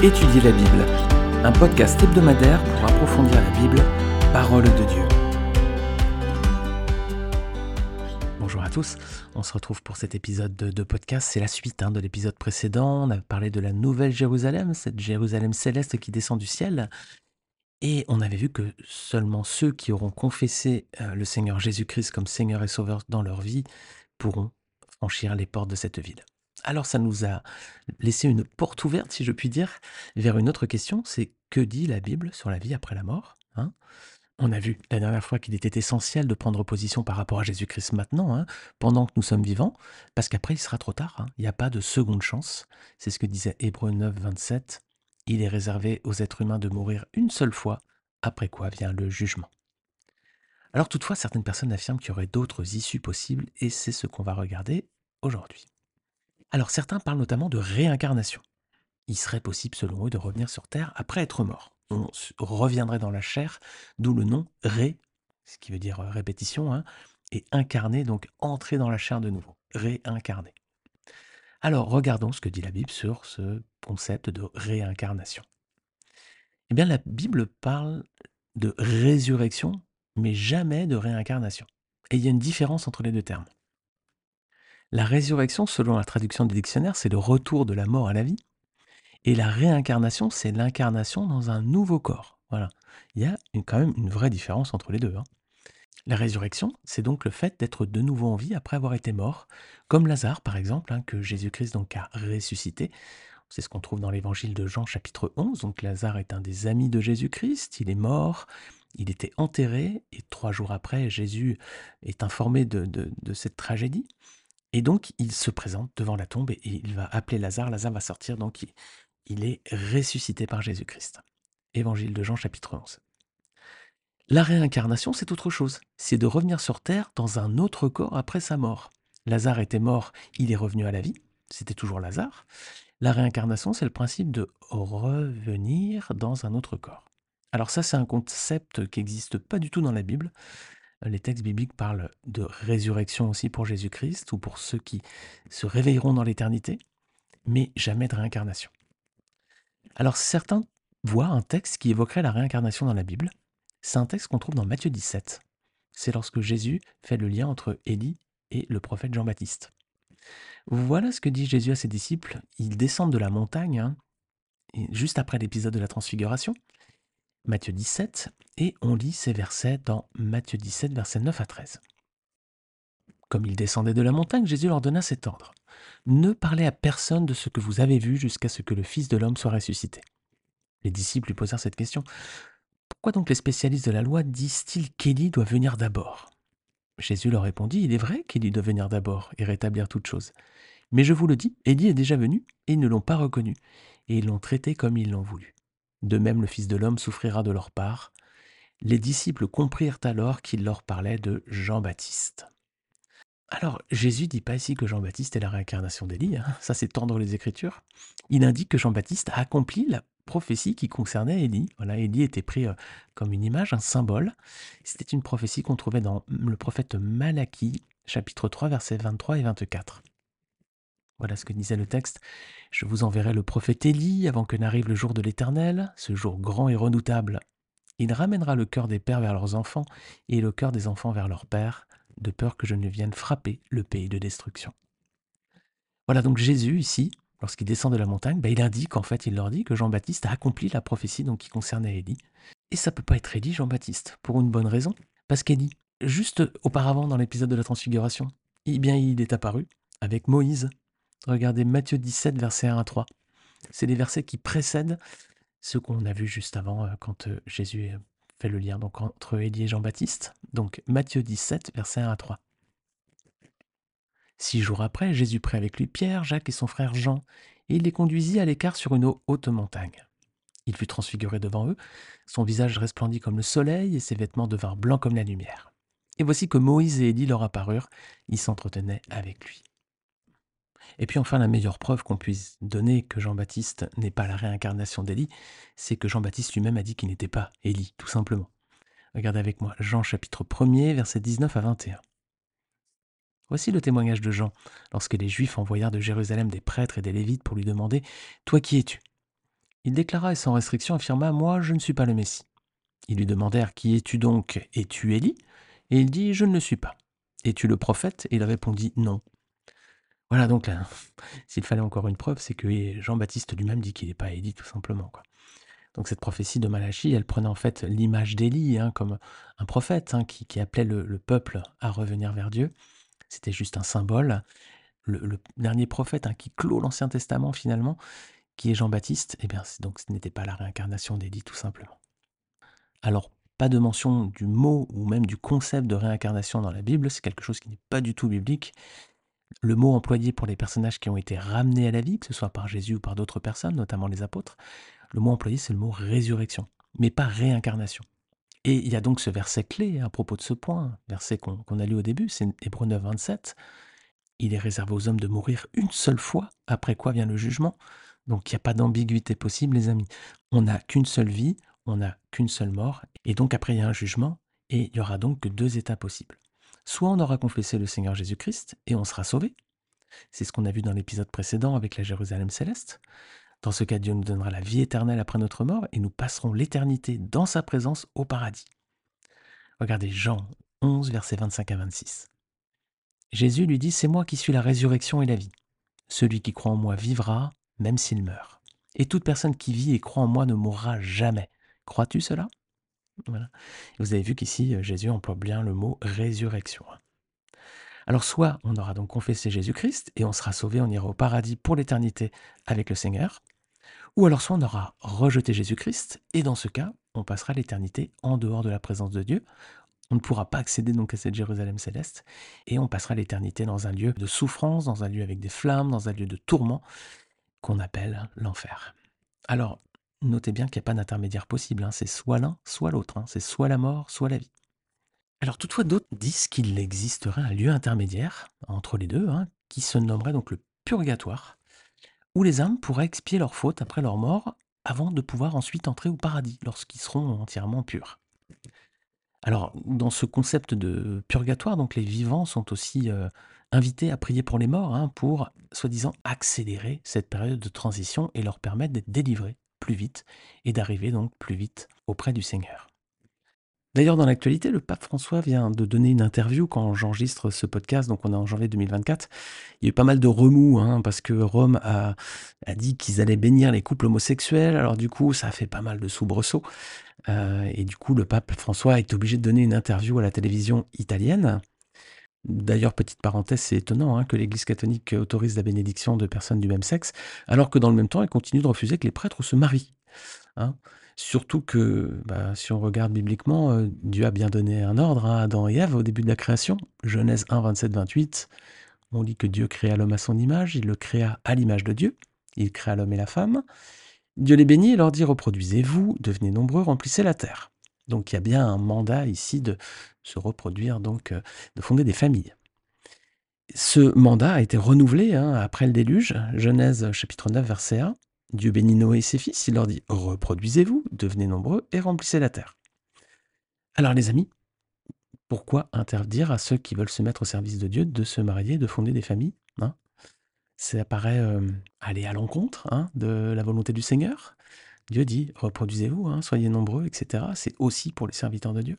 Étudier la Bible, un podcast hebdomadaire pour approfondir la Bible, parole de Dieu. Bonjour à tous, on se retrouve pour cet épisode de, podcast. C'est la suite hein, de l'épisode précédent. On a parlé de la nouvelle Jérusalem, cette Jérusalem céleste qui descend du ciel. Et on avait vu que seulement ceux qui auront confessé euh, le Seigneur Jésus-Christ comme Seigneur et Sauveur dans leur vie pourront franchir les portes de cette ville. Alors ça nous a laissé une porte ouverte, si je puis dire, vers une autre question, c'est que dit la Bible sur la vie après la mort hein? On a vu la dernière fois qu'il était essentiel de prendre position par rapport à Jésus-Christ maintenant, hein, pendant que nous sommes vivants, parce qu'après il sera trop tard, hein. il n'y a pas de seconde chance. C'est ce que disait Hébreu 9, 27. Il est réservé aux êtres humains de mourir une seule fois, après quoi vient le jugement. Alors toutefois, certaines personnes affirment qu'il y aurait d'autres issues possibles, et c'est ce qu'on va regarder aujourd'hui. Alors certains parlent notamment de réincarnation. Il serait possible selon eux de revenir sur Terre après être mort. On reviendrait dans la chair, d'où le nom ré, ce qui veut dire euh, répétition, hein, et incarner, donc entrer dans la chair de nouveau, réincarner. Alors regardons ce que dit la Bible sur ce concept de réincarnation. Eh bien la Bible parle de résurrection, mais jamais de réincarnation. Et il y a une différence entre les deux termes. La résurrection, selon la traduction du dictionnaire, c'est le retour de la mort à la vie. Et la réincarnation, c'est l'incarnation dans un nouveau corps. Voilà. Il y a quand même une vraie différence entre les deux. Hein. La résurrection, c'est donc le fait d'être de nouveau en vie après avoir été mort, comme Lazare par exemple, hein, que Jésus-Christ a ressuscité. C'est ce qu'on trouve dans l'évangile de Jean chapitre 11. Donc Lazare est un des amis de Jésus-Christ, il est mort, il était enterré, et trois jours après, Jésus est informé de cette tragédie. Et donc, il se présente devant la tombe et il va appeler Lazare. Lazare va sortir, donc il, est ressuscité par Jésus-Christ. Évangile de Jean, chapitre 11. La réincarnation, c'est autre chose. C'est de revenir sur Terre dans un autre corps après sa mort. Lazare était mort, il est revenu à la vie. C'était toujours Lazare. La réincarnation, c'est le principe de revenir dans un autre corps. Alors ça, c'est un concept qui n'existe pas du tout dans la Bible. Les textes bibliques parlent de résurrection aussi pour Jésus-Christ ou pour ceux qui se réveilleront dans l'éternité, mais jamais de réincarnation. Alors certains voient un texte qui évoquerait la réincarnation dans la Bible. C'est un texte qu'on trouve dans Matthieu 17. C'est lorsque Jésus fait le lien entre Élie et le prophète Jean-Baptiste. Voilà ce que dit Jésus à ses disciples. Ils descendent de la montagne, hein, juste après l'épisode de la transfiguration, Matthieu 17, et on lit ces versets dans Matthieu 17, versets 9 à 13. Comme ils descendaient de la montagne, Jésus leur donna cet ordre. Ne parlez à personne de ce que vous avez vu jusqu'à ce que le Fils de l'homme soit ressuscité. Les disciples lui posèrent cette question. Pourquoi donc les spécialistes de la loi disent-ils qu'Élie doit venir d'abord? Jésus leur répondit, Il est vrai qu'Élie doit venir d'abord et rétablir toute chose. Mais je vous le dis, Élie est déjà venu, et ils ne l'ont pas reconnu, et ils l'ont traité comme ils l'ont voulu. De même le Fils de l'homme souffrira de leur part. Les disciples comprirent alors qu'il leur parlait de Jean-Baptiste. Alors, Jésus dit pas ici que Jean-Baptiste est la réincarnation d'Élie, hein. ça c'est tendre les Écritures. Il indique que Jean-Baptiste a accompli la prophétie qui concernait Élie. Voilà, Élie était pris euh, comme une image, un symbole. C'était une prophétie qu'on trouvait dans le prophète Malachie, chapitre 3, versets 23 et 24. Voilà ce que disait le texte. Je vous enverrai le prophète Élie avant que n'arrive le jour de l'Éternel, ce jour grand et redoutable. Il ramènera le cœur des pères vers leurs enfants et le cœur des enfants vers leurs pères, de peur que je ne vienne frapper le pays de destruction. Voilà donc Jésus ici, lorsqu'il descend de la montagne, ben, il indique en fait, il leur dit que Jean-Baptiste a accompli la prophétie donc, qui concernait Élie. Et ça peut pas être Élie, Jean-Baptiste, pour une bonne raison. Parce qu'Élie, juste auparavant dans l'épisode de la Transfiguration, eh bien il est apparu avec Moïse Regardez Matthieu 17, versets 1 à 3. C'est les versets qui précèdent ce qu'on a vu juste avant euh, quand euh, Jésus fait le lien donc, entre Élie et Jean-Baptiste. Donc Matthieu 17, versets 1 à 3. Six jours après, Jésus prit avec lui Pierre, Jacques et son frère Jean, et il les conduisit à l'écart sur une haute montagne. Il fut transfiguré devant eux, son visage resplendit comme le soleil et ses vêtements devinrent blancs comme la lumière. Et voici que Moïse et Élie leur apparurent, ils s'entretenaient avec lui. Et puis enfin, la meilleure preuve qu'on puisse donner que Jean-Baptiste n'est pas la réincarnation d'Élie, c'est que Jean-Baptiste lui-même a dit qu'il n'était pas Élie, tout simplement. Regardez avec moi Jean chapitre 1er, versets 19 à 21. Voici le témoignage de Jean, lorsque les Juifs envoyèrent de Jérusalem des prêtres et des Lévites pour lui demander Toi qui es-tu? Il déclara et sans restriction affirma Moi, je ne suis pas le Messie. Ils lui demandèrent Qui es-tu donc? Es-tu Élie? Et il dit Je ne le suis pas. Es-tu le prophète? Et il répondit Non. Voilà, donc là, s'il fallait encore une preuve, c'est que Jean-Baptiste lui-même dit qu'il n'est pas Élie, tout simplement. Donc cette prophétie de Malachie, elle prenait en fait l'image d'Élie hein, comme un prophète hein, qui, appelait le, peuple à revenir vers Dieu. C'était juste un symbole. Le, dernier prophète hein, qui clôt l'Ancien Testament finalement, qui est Jean-Baptiste, eh bien donc ce n'était pas la réincarnation d'Élie tout simplement. Alors pas de mention du mot ou même du concept de réincarnation dans la Bible, c'est quelque chose qui n'est pas du tout biblique. Le mot employé pour les personnages qui ont été ramenés à la vie, que ce soit par Jésus ou par d'autres personnes, notamment les apôtres, le mot employé c'est le mot résurrection, mais pas réincarnation. Et il y a donc ce verset clé à propos de ce point, verset qu'on a lu au début, c'est Hébreu 9, 27. Il est réservé aux hommes de mourir une seule fois, après quoi vient le jugement. Donc il n'y a pas d'ambiguïté possible, les amis. On n'a qu'une seule vie, on n'a qu'une seule mort, et donc après il y a un jugement, et il y aura donc que deux états possibles. Soit on aura confessé le Seigneur Jésus-Christ et on sera sauvé. C'est ce qu'on a vu dans l'épisode précédent avec la Jérusalem céleste. Dans ce cas, Dieu nous donnera la vie éternelle après notre mort et nous passerons l'éternité dans sa présence au paradis. Regardez Jean 11, versets 25 à 26. Jésus lui dit, C'est moi qui suis la résurrection et la vie. Celui qui croit en moi vivra, même s'il meurt. Et toute personne qui vit et croit en moi ne mourra jamais. Crois-tu cela? Vous avez vu qu'ici, euh, Jésus emploie bien le mot résurrection. Alors soit on aura donc confessé Jésus-Christ et on sera sauvé, on ira au paradis pour l'éternité avec le Seigneur, ou alors soit on aura rejeté Jésus-Christ et dans ce cas, on passera l'éternité en dehors de la présence de Dieu. On ne pourra pas accéder donc à cette Jérusalem céleste et on passera l'éternité dans un lieu de souffrance, dans un lieu avec des flammes, dans un lieu de tourment qu'on appelle l'enfer. Alors, notez bien qu'il n'y a pas d'intermédiaire possible, hein. c'est soit l'un, soit l'autre, hein. c'est soit la mort, soit la vie. Alors toutefois, d'autres disent qu'il existerait un lieu intermédiaire entre les deux, hein, qui se nommerait donc le purgatoire, où les âmes pourraient expier leurs fautes après leur mort, avant de pouvoir ensuite entrer au paradis, lorsqu'ils seront entièrement purs. Alors, dans ce concept de purgatoire, donc les vivants sont aussi euh, invités à prier pour les morts, pour, soi-disant, accélérer cette période de transition et leur permettre d'être délivrés plus vite et d'arriver donc plus vite auprès du Seigneur. D'ailleurs, dans l'actualité, le pape François vient de donner une interview quand j'enregistre ce podcast, donc on est en janvier 2024. Il y a eu pas mal de remous, hein, parce que Rome a, dit qu'ils allaient bénir les couples homosexuels. Alors du coup, ça a fait pas mal de soubresauts. Euh, et du coup, le pape François est obligé de donner une interview à la télévision italienne. D'ailleurs, petite parenthèse, c'est étonnant hein, que l'Église catholique autorise la bénédiction de personnes du même sexe, alors que dans le même temps, elle continue de refuser que les prêtres se marient. Hein. Surtout que, bah, si on regarde bibliquement, euh, Dieu a bien donné un ordre à Adam et Ève au début de la création. Genèse 1, 27, 28, on dit que Dieu créa l'homme à son image, il le créa à l'image de Dieu, il créa l'homme et la femme. Dieu les bénit et leur dit reproduisez-vous, devenez nombreux, remplissez la terre. Donc il y a bien un mandat ici de se reproduire, donc euh, de fonder des familles. Ce mandat a été renouvelé hein, après le déluge, Genèse chapitre 9 verset 1. Dieu bénit Noé et ses fils, il leur dit Reproduisez-vous, devenez nombreux et remplissez la terre. Alors les amis, pourquoi interdire à ceux qui veulent se mettre au service de Dieu de se marier, de fonder des familles hein? Ça paraît euh, aller à l'encontre hein, de la volonté du Seigneur? Dieu dit reproduisez-vous, hein, soyez nombreux, etc. C'est aussi pour les serviteurs de Dieu.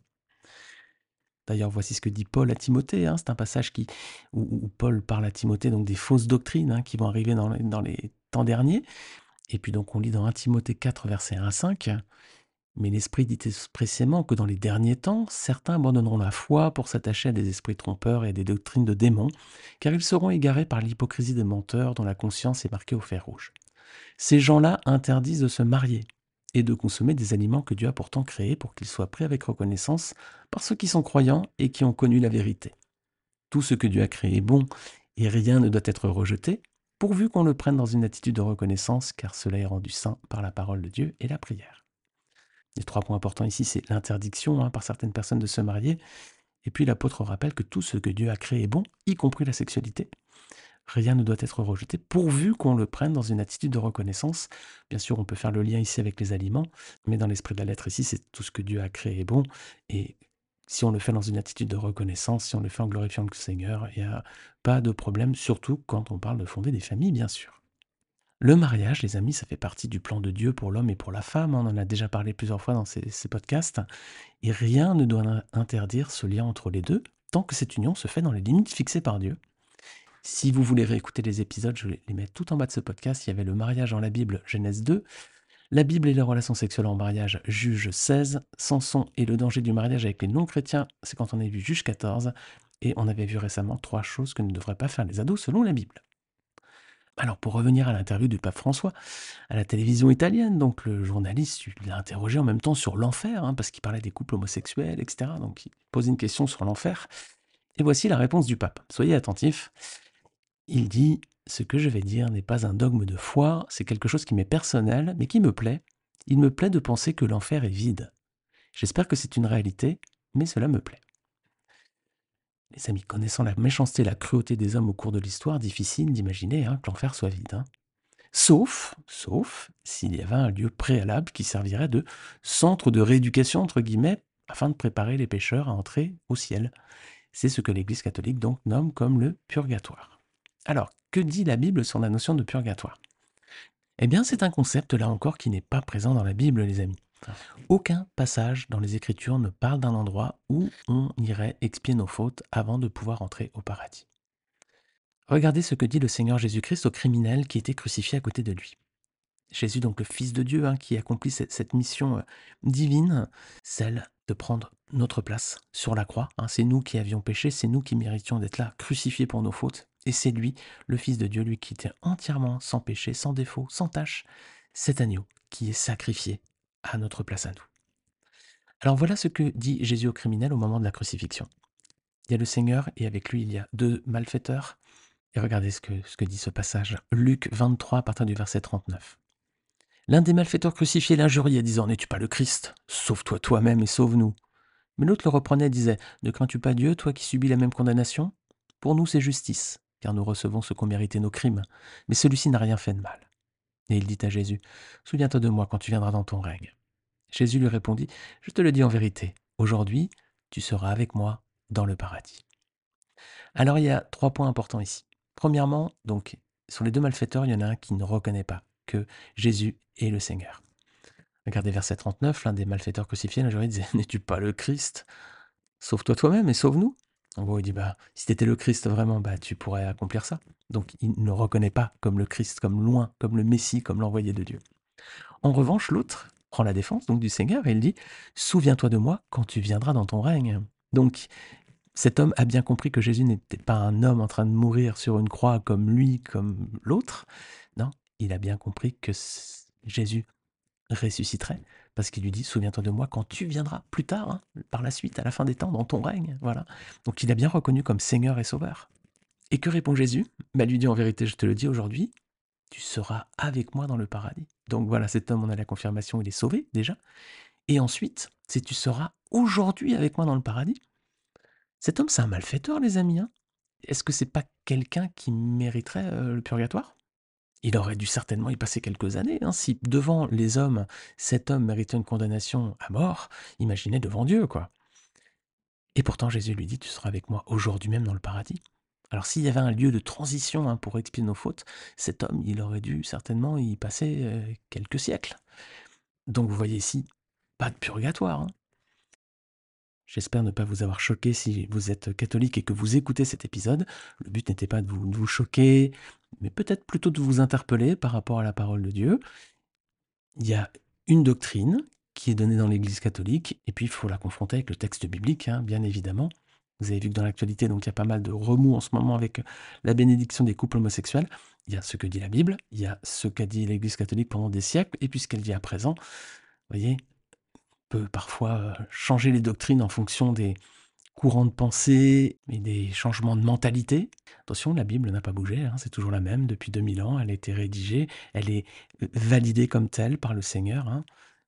D'ailleurs, voici ce que dit Paul à Timothée. Hein. c'est un passage qui, où, Paul parle à Timothée donc des fausses doctrines hein, qui vont arriver dans, les temps derniers. Et puis donc on lit dans 1 Timothée 4, versets 1 à 5. Mais l'Esprit dit expressément que dans les derniers temps, certains abandonneront la foi pour s'attacher à des esprits trompeurs et à des doctrines de démons, car ils seront égarés par l'hypocrisie des menteurs dont la conscience est marquée au fer rouge. Ces gens-là interdisent de se marier et de consommer des aliments que Dieu a pourtant créés pour qu'ils soient pris avec reconnaissance par ceux qui sont croyants et qui ont connu la vérité. Tout ce que Dieu a créé est bon et rien ne doit être rejeté, pourvu qu'on le prenne dans une attitude de reconnaissance, car cela est rendu saint par la parole de Dieu et la prière. Les trois points importants ici, c'est l'interdiction hein, par certaines personnes de se marier, et puis l'apôtre rappelle que tout ce que Dieu a créé est bon, y compris la sexualité, Rien ne doit être rejeté pourvu qu'on le prenne dans une attitude de reconnaissance. Bien sûr, on peut faire le lien ici avec les aliments, mais dans l'esprit de la lettre ici, c'est tout ce que Dieu a créé est bon. Et si on le fait dans une attitude de reconnaissance, si on le fait en glorifiant le Seigneur, il n'y a pas de problème, surtout quand on parle de fonder des familles, bien sûr. Le mariage, les amis, ça fait partie du plan de Dieu pour l'homme et pour la femme. On en a déjà parlé plusieurs fois dans ces, ces podcasts. Et rien ne doit interdire ce lien entre les deux, tant que cette union se fait dans les limites fixées par Dieu. Si vous voulez réécouter les épisodes, je les mettre tout en bas de ce podcast. Il y avait le mariage dans la Bible, Genèse 2. La Bible et les relations sexuelles en mariage, Juge 16. Samson et le danger du mariage avec les non-chrétiens, c'est quand on a vu Juge 14. Et on avait vu récemment trois choses que ne devraient pas faire les ados selon la Bible. Alors pour revenir à l'interview du pape François à la télévision italienne, donc le journaliste l'a interrogé en même temps sur l'enfer, hein, parce qu'il parlait des couples homosexuels, etc. Donc il pose une question sur l'enfer. Et voici la réponse du pape. Soyez attentifs. Il dit Ce que je vais dire n'est pas un dogme de foi, c'est quelque chose qui m'est personnel, mais qui me plaît. Il me plaît de penser que l'enfer est vide. J'espère que c'est une réalité, mais cela me plaît. Les amis, connaissant la méchanceté et la cruauté des hommes au cours de l'histoire, difficile d'imaginer hein, que l'enfer soit vide. Hein. Sauf, sauf s'il y avait un lieu préalable qui servirait de centre de rééducation, entre guillemets, afin de préparer les pécheurs à entrer au ciel. C'est ce que l'Église catholique donc nomme comme le purgatoire. Alors, que dit la Bible sur la notion de purgatoire? Eh bien, c'est un concept là encore qui n'est pas présent dans la Bible, les amis. Aucun passage dans les Écritures ne parle d'un endroit où on irait expier nos fautes avant de pouvoir entrer au paradis. Regardez ce que dit le Seigneur Jésus-Christ au criminel qui était crucifié à côté de lui. Jésus, donc le Fils de Dieu, hein, qui accomplit cette, mission euh, divine, celle de prendre notre place sur la croix. Hein. c'est nous qui avions péché, c'est nous qui méritions d'être là, crucifiés pour nos fautes. Et c'est lui, le Fils de Dieu, lui qui était entièrement sans péché, sans défaut, sans tâche, cet agneau qui est sacrifié à notre place à nous. Alors voilà ce que dit Jésus au criminel au moment de la crucifixion. Il y a le Seigneur et avec lui il y a deux malfaiteurs. Et regardez ce que, ce que dit ce passage. Luc 23 à partir du verset 39. L'un des malfaiteurs crucifiés l'injuriait, disant N'es-tu pas le Christ? Sauve-toi toi-même et sauve-nous. Mais l'autre le reprenait et disait Ne crains-tu pas Dieu, toi qui subis la même condamnation? Pour nous, c'est justice, car nous recevons ce qu'ont mérité nos crimes. Mais celui-ci n'a rien fait de mal. Et il dit à Jésus, Souviens-toi de moi quand tu viendras dans ton règne. Jésus lui répondit, Je te le dis en vérité, aujourd'hui tu seras avec moi dans le paradis. Alors il y a trois points importants ici. Premièrement, donc, sur les deux malfaiteurs, il y en a un qui ne reconnaît pas que Jésus est le Seigneur. Regardez verset 39, l'un des malfaiteurs crucifiés, la disait N'es-tu pas le Christ? Sauve-toi toi-même et sauve-nous. En gros, il dit bah, Si tu étais le Christ vraiment, bah, tu pourrais accomplir ça. Donc il ne reconnaît pas comme le Christ, comme loin, comme le Messie, comme l'envoyé de Dieu. En revanche, l'autre prend la défense donc du Seigneur et il dit Souviens-toi de moi quand tu viendras dans ton règne. Donc cet homme a bien compris que Jésus n'était pas un homme en train de mourir sur une croix comme lui, comme l'autre. Non, il a bien compris que Jésus ressusciterait parce qu'il lui dit Souviens-toi de moi quand tu viendras plus tard, hein, par la suite, à la fin des temps, dans ton règne. Voilà. Donc il a bien reconnu comme Seigneur et Sauveur. Et que répond Jésus? Bah, lui dit en vérité, je te le dis aujourd'hui, tu seras avec moi dans le paradis. Donc voilà, cet homme, on a la confirmation, il est sauvé déjà. Et ensuite, c'est tu seras aujourd'hui avec moi dans le paradis. Cet homme, c'est un malfaiteur, les amis. Hein. Est-ce que c'est pas quelqu'un qui mériterait euh, le purgatoire? Il aurait dû certainement y passer quelques années. Hein. Si devant les hommes, cet homme méritait une condamnation à mort, imaginez devant Dieu, quoi. Et pourtant, Jésus lui dit, tu seras avec moi aujourd'hui même dans le paradis. Alors s'il y avait un lieu de transition hein, pour expier nos fautes, cet homme, il aurait dû certainement y passer euh, quelques siècles. Donc vous voyez ici, pas de purgatoire. Hein. J'espère ne pas vous avoir choqué si vous êtes catholique et que vous écoutez cet épisode. Le but n'était pas de vous, de vous choquer, mais peut-être plutôt de vous interpeller par rapport à la parole de Dieu. Il y a une doctrine qui est donnée dans l'Église catholique, et puis il faut la confronter avec le texte biblique, hein, bien évidemment. Vous avez vu que dans l'actualité, il y a pas mal de remous en ce moment avec la bénédiction des couples homosexuels. Il y a ce que dit la Bible, il y a ce qu'a dit l'Église catholique pendant des siècles, et puis ce qu'elle dit à présent. Vous voyez, peut parfois euh, changer les doctrines en fonction des courants de pensée et des changements de mentalité. Attention, la Bible n'a pas bougé, hein, c'est toujours la même depuis 2000 ans, elle a été rédigée, elle est euh, validée comme telle par le Seigneur. Hein.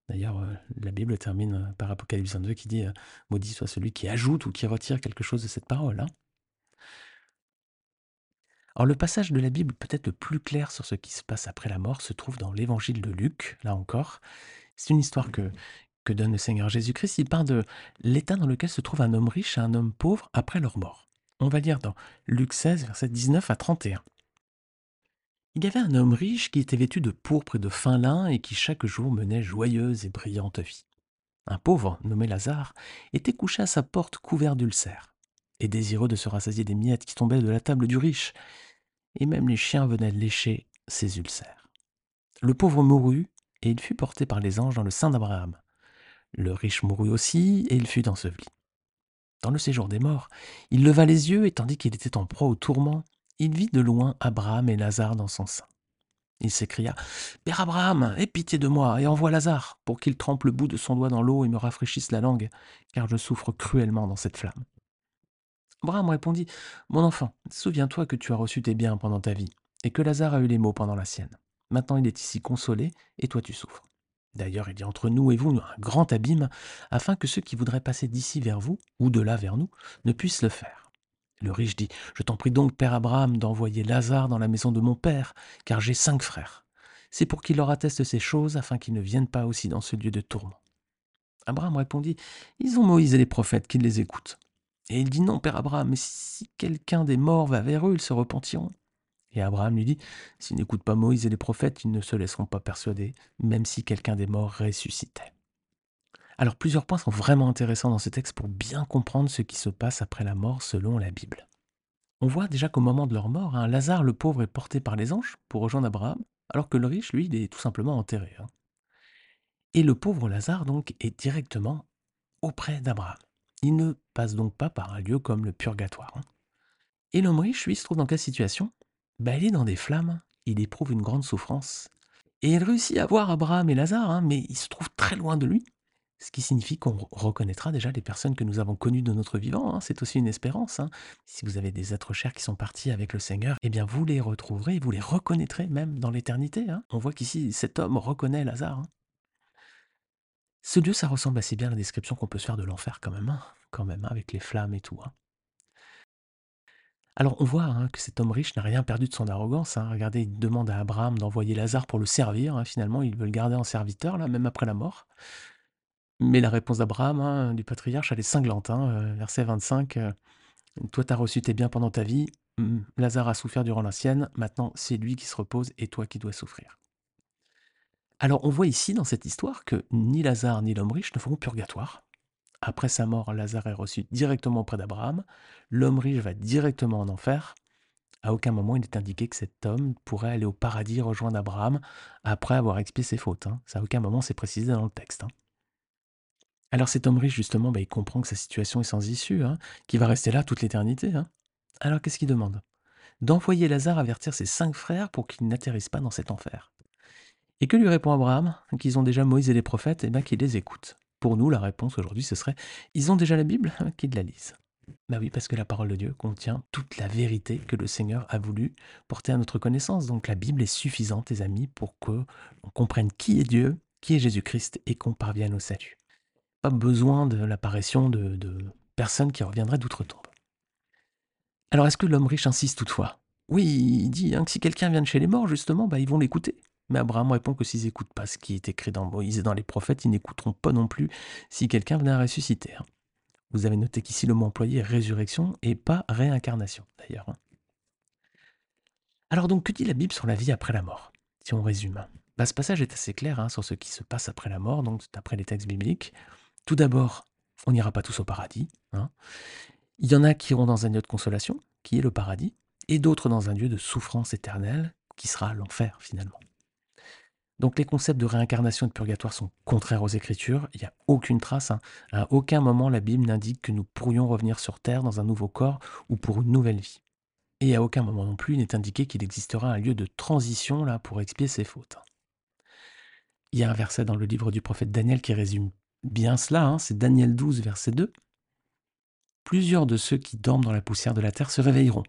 D'ailleurs, euh, la Bible termine euh, par Apocalypse 22 qui dit Maudit soit celui qui ajoute ou qui retire quelque chose de cette parole. Hein. Alors, le passage de la Bible peut-être le plus clair sur ce qui se passe après la mort se trouve dans l'évangile de Luc, là encore. C'est une histoire que, que donne le Seigneur Jésus-Christ. Il parle de l'état dans lequel se trouve un homme riche et un homme pauvre après leur mort. On va lire dans Luc 16, verset 19 à 31. Il y avait un homme riche qui était vêtu de pourpre et de fin lin et qui chaque jour menait joyeuse et brillante vie. Un pauvre, nommé Lazare, était couché à sa porte couvert d'ulcères, et désireux de se rassasier des miettes qui tombaient de la table du riche, et même les chiens venaient lécher ses ulcères. Le pauvre mourut, et il fut porté par les anges dans le sein d'Abraham. Le riche mourut aussi, et il fut enseveli. Dans le séjour des morts, il leva les yeux, et tandis qu'il était en proie au tourment, il vit de loin Abraham et Lazare dans son sein. Il s'écria Père Abraham, aie pitié de moi et envoie Lazare pour qu'il trempe le bout de son doigt dans l'eau et me rafraîchisse la langue, car je souffre cruellement dans cette flamme. Abraham répondit Mon enfant, souviens-toi que tu as reçu tes biens pendant ta vie, et que Lazare a eu les maux pendant la sienne. Maintenant il est ici consolé, et toi tu souffres. D'ailleurs, il y a entre nous et vous un grand abîme, afin que ceux qui voudraient passer d'ici vers vous, ou de là vers nous, ne puissent le faire. Le riche dit Je t'en prie donc, Père Abraham, d'envoyer Lazare dans la maison de mon père, car j'ai cinq frères. C'est pour qu'il leur atteste ces choses, afin qu'ils ne viennent pas aussi dans ce lieu de tourment. Abraham répondit Ils ont Moïse et les prophètes qui les écoutent. Et il dit Non, Père Abraham, mais si quelqu'un des morts va vers eux, ils se repentiront. Et Abraham lui dit S'ils n'écoutent pas Moïse et les prophètes, ils ne se laisseront pas persuader, même si quelqu'un des morts ressuscitait. Alors plusieurs points sont vraiment intéressants dans ce texte pour bien comprendre ce qui se passe après la mort selon la Bible. On voit déjà qu'au moment de leur mort, hein, Lazare le pauvre est porté par les anges pour rejoindre Abraham, alors que le riche, lui, il est tout simplement enterré. Hein. Et le pauvre Lazare, donc, est directement auprès d'Abraham. Il ne passe donc pas par un lieu comme le purgatoire. Hein. Et l'homme riche, lui, se trouve dans quelle situation? Bah, Il est dans des flammes, il éprouve une grande souffrance. Et il réussit à voir Abraham et Lazare, mais il se trouve très loin de lui. Ce qui signifie qu'on reconnaîtra déjà les personnes que nous avons connues de notre vivant. Hein. C'est aussi une espérance. Hein. Si vous avez des êtres chers qui sont partis avec le Seigneur, eh bien vous les retrouverez, vous les reconnaîtrez même dans l'éternité. Hein. On voit qu'ici, cet homme reconnaît Lazare. Ce lieu, ça ressemble assez bien à la description qu'on peut se faire de l'enfer quand même, quand même, avec les flammes et tout. Alors on voit que cet homme riche n'a rien perdu de son arrogance. Regardez, il demande à Abraham d'envoyer Lazare pour le servir. Finalement, il veut le garder en serviteur, là, même après la mort. Mais la réponse d'Abraham, hein, du patriarche, elle est cinglante. Hein, euh, verset 25, euh, Toi, tu as reçu tes biens pendant ta vie, hum, Lazare a souffert durant la sienne, maintenant c'est lui qui se repose et toi qui dois souffrir. Alors on voit ici dans cette histoire que ni Lazare ni l'homme riche ne feront purgatoire. Après sa mort, Lazare est reçu directement auprès d'Abraham, l'homme riche va directement en enfer. À aucun moment il n'est indiqué que cet homme pourrait aller au paradis rejoindre Abraham après avoir expié ses fautes. Hein. Ça, à aucun moment c'est précisé dans le texte. Alors cet homme riche, justement, bah, il comprend que sa situation est sans issue, hein, qu'il va rester là toute l'éternité. Hein. Alors qu'est-ce qu'il demande? D'envoyer Lazare avertir ses cinq frères pour qu'ils n'atterrissent pas dans cet enfer. Et que lui répond Abraham? Qu'ils ont déjà Moïse et les prophètes, et bien qu'ils les écoutent. Pour nous, la réponse aujourd'hui, ce serait ils ont déjà la Bible, qu'ils la lisent. Bah oui, parce que la parole de Dieu contient toute la vérité que le Seigneur a voulu porter à notre connaissance. Donc la Bible est suffisante, les amis, pour que l'on comprenne qui est Dieu, qui est Jésus-Christ et qu'on parvienne au salut pas besoin de l'apparition de, personnes qui reviendraient d'outre-tombe. Alors est-ce que l'homme riche insiste toutefois? Oui, il dit hein, que si quelqu'un vient de chez les morts, justement, bah, ils vont l'écouter. Mais Abraham répond que s'ils n'écoutent pas ce qui est écrit dans Moïse et dans les prophètes, ils n'écouteront pas non plus si quelqu'un venait à ressusciter. Hein. Vous avez noté qu'ici le mot employé est résurrection et pas réincarnation d'ailleurs. Hein. Alors donc que dit la Bible sur la vie après la mort Si on résume. Bah, ce passage est assez clair sur ce qui se passe après la mort, donc d'après les textes bibliques. Tout d'abord, on n'ira pas tous au paradis. Hein. Il y en a qui iront dans un lieu de consolation, qui est le paradis, et d'autres dans un lieu de souffrance éternelle, qui sera l'enfer finalement. Donc les concepts de réincarnation et de purgatoire sont contraires aux Écritures. Il n'y a aucune trace. Hein. À aucun moment la Bible n'indique que nous pourrions revenir sur Terre dans un nouveau corps ou pour une nouvelle vie. Et à aucun moment non plus il n'est indiqué qu'il existera un lieu de transition là pour expier ses fautes. Il y a un verset dans le livre du prophète Daniel qui résume bien cela, hein, c'est Daniel 12, verset 2. Plusieurs de ceux qui dorment dans la poussière de la terre se réveilleront,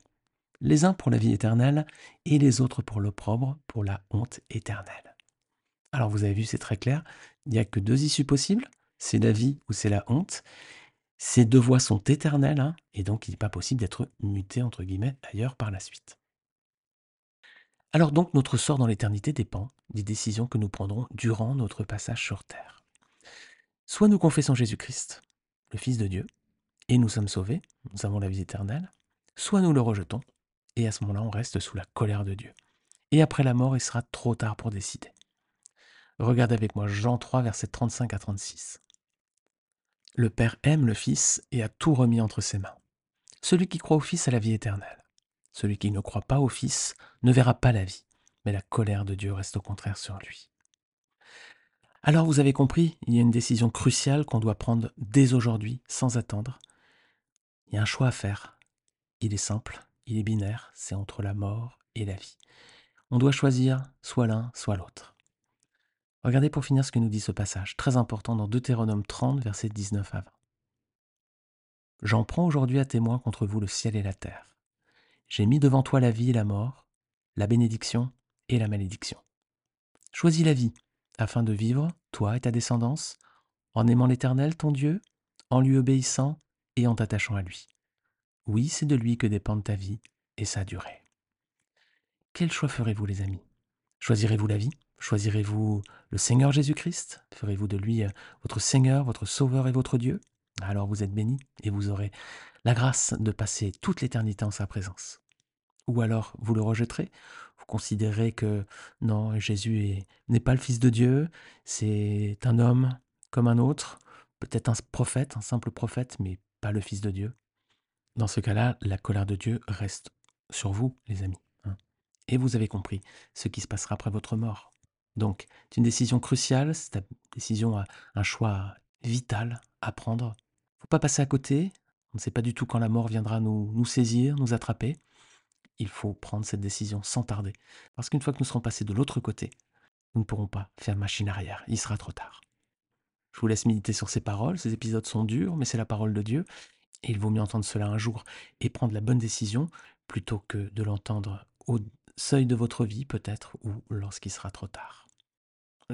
les uns pour la vie éternelle et les autres pour l'opprobre, pour la honte éternelle. Alors vous avez vu, c'est très clair, il n'y a que deux issues possibles, c'est la vie ou c'est la honte. Ces deux voies sont éternelles, hein, et donc il n'est pas possible d'être muté, entre guillemets, ailleurs par la suite. Alors donc notre sort dans l'éternité dépend des décisions que nous prendrons durant notre passage sur Terre. Soit nous confessons Jésus-Christ, le Fils de Dieu, et nous sommes sauvés, nous avons la vie éternelle, soit nous le rejetons, et à ce moment-là, on reste sous la colère de Dieu. Et après la mort, il sera trop tard pour décider. Regardez avec moi Jean 3, versets 35 à 36. Le Père aime le Fils et a tout remis entre ses mains. Celui qui croit au Fils a la vie éternelle. Celui qui ne croit pas au Fils ne verra pas la vie, mais la colère de Dieu reste au contraire sur lui. Alors vous avez compris, il y a une décision cruciale qu'on doit prendre dès aujourd'hui, sans attendre. Il y a un choix à faire. Il est simple, il est binaire, c'est entre la mort et la vie. On doit choisir soit l'un, soit l'autre. Regardez pour finir ce que nous dit ce passage, très important dans Deutéronome 30, versets 19 à 20. J'en prends aujourd'hui à témoin contre vous le ciel et la terre. J'ai mis devant toi la vie et la mort, la bénédiction et la malédiction. Choisis la vie, afin de vivre, toi et ta descendance, en aimant l'Éternel, ton Dieu, en lui obéissant et en t'attachant à lui. Oui, c'est de lui que dépendent ta vie et sa durée. Quel choix ferez-vous, les amis? Choisirez-vous la vie? Choisirez-vous le Seigneur Jésus-Christ? Ferez-vous de lui euh, votre Seigneur, votre Sauveur et votre Dieu? Alors vous êtes bénis et vous aurez la grâce de passer toute l'éternité en sa présence. Ou alors vous le rejetterez? Vous considérez que non, Jésus n'est pas le Fils de Dieu, c'est un homme comme un autre, peut-être un prophète, un simple prophète, mais pas le Fils de Dieu. Dans ce cas-là, la colère de Dieu reste sur vous, les amis. Hein. Et vous avez compris ce qui se passera après votre mort. Donc, c'est une décision cruciale, c'est une décision, un choix vital à prendre. Il ne faut pas passer à côté. On ne sait pas du tout quand la mort viendra nous, nous saisir, nous attraper. Il faut prendre cette décision sans tarder. Parce qu'une fois que nous serons passés de l'autre côté, nous ne pourrons pas faire machine arrière. Il sera trop tard. Je vous laisse méditer sur ces paroles. Ces épisodes sont durs, mais c'est la parole de Dieu. Et il vaut mieux entendre cela un jour et prendre la bonne décision plutôt que de l'entendre au seuil de votre vie peut-être ou lorsqu'il sera trop tard.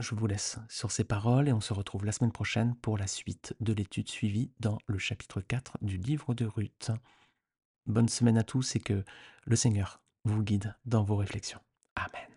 Je vous laisse sur ces paroles et on se retrouve la semaine prochaine pour la suite de l'étude suivie dans le chapitre 4 du livre de Ruth. Bonne semaine à tous et que le Seigneur vous guide dans vos réflexions. Amen.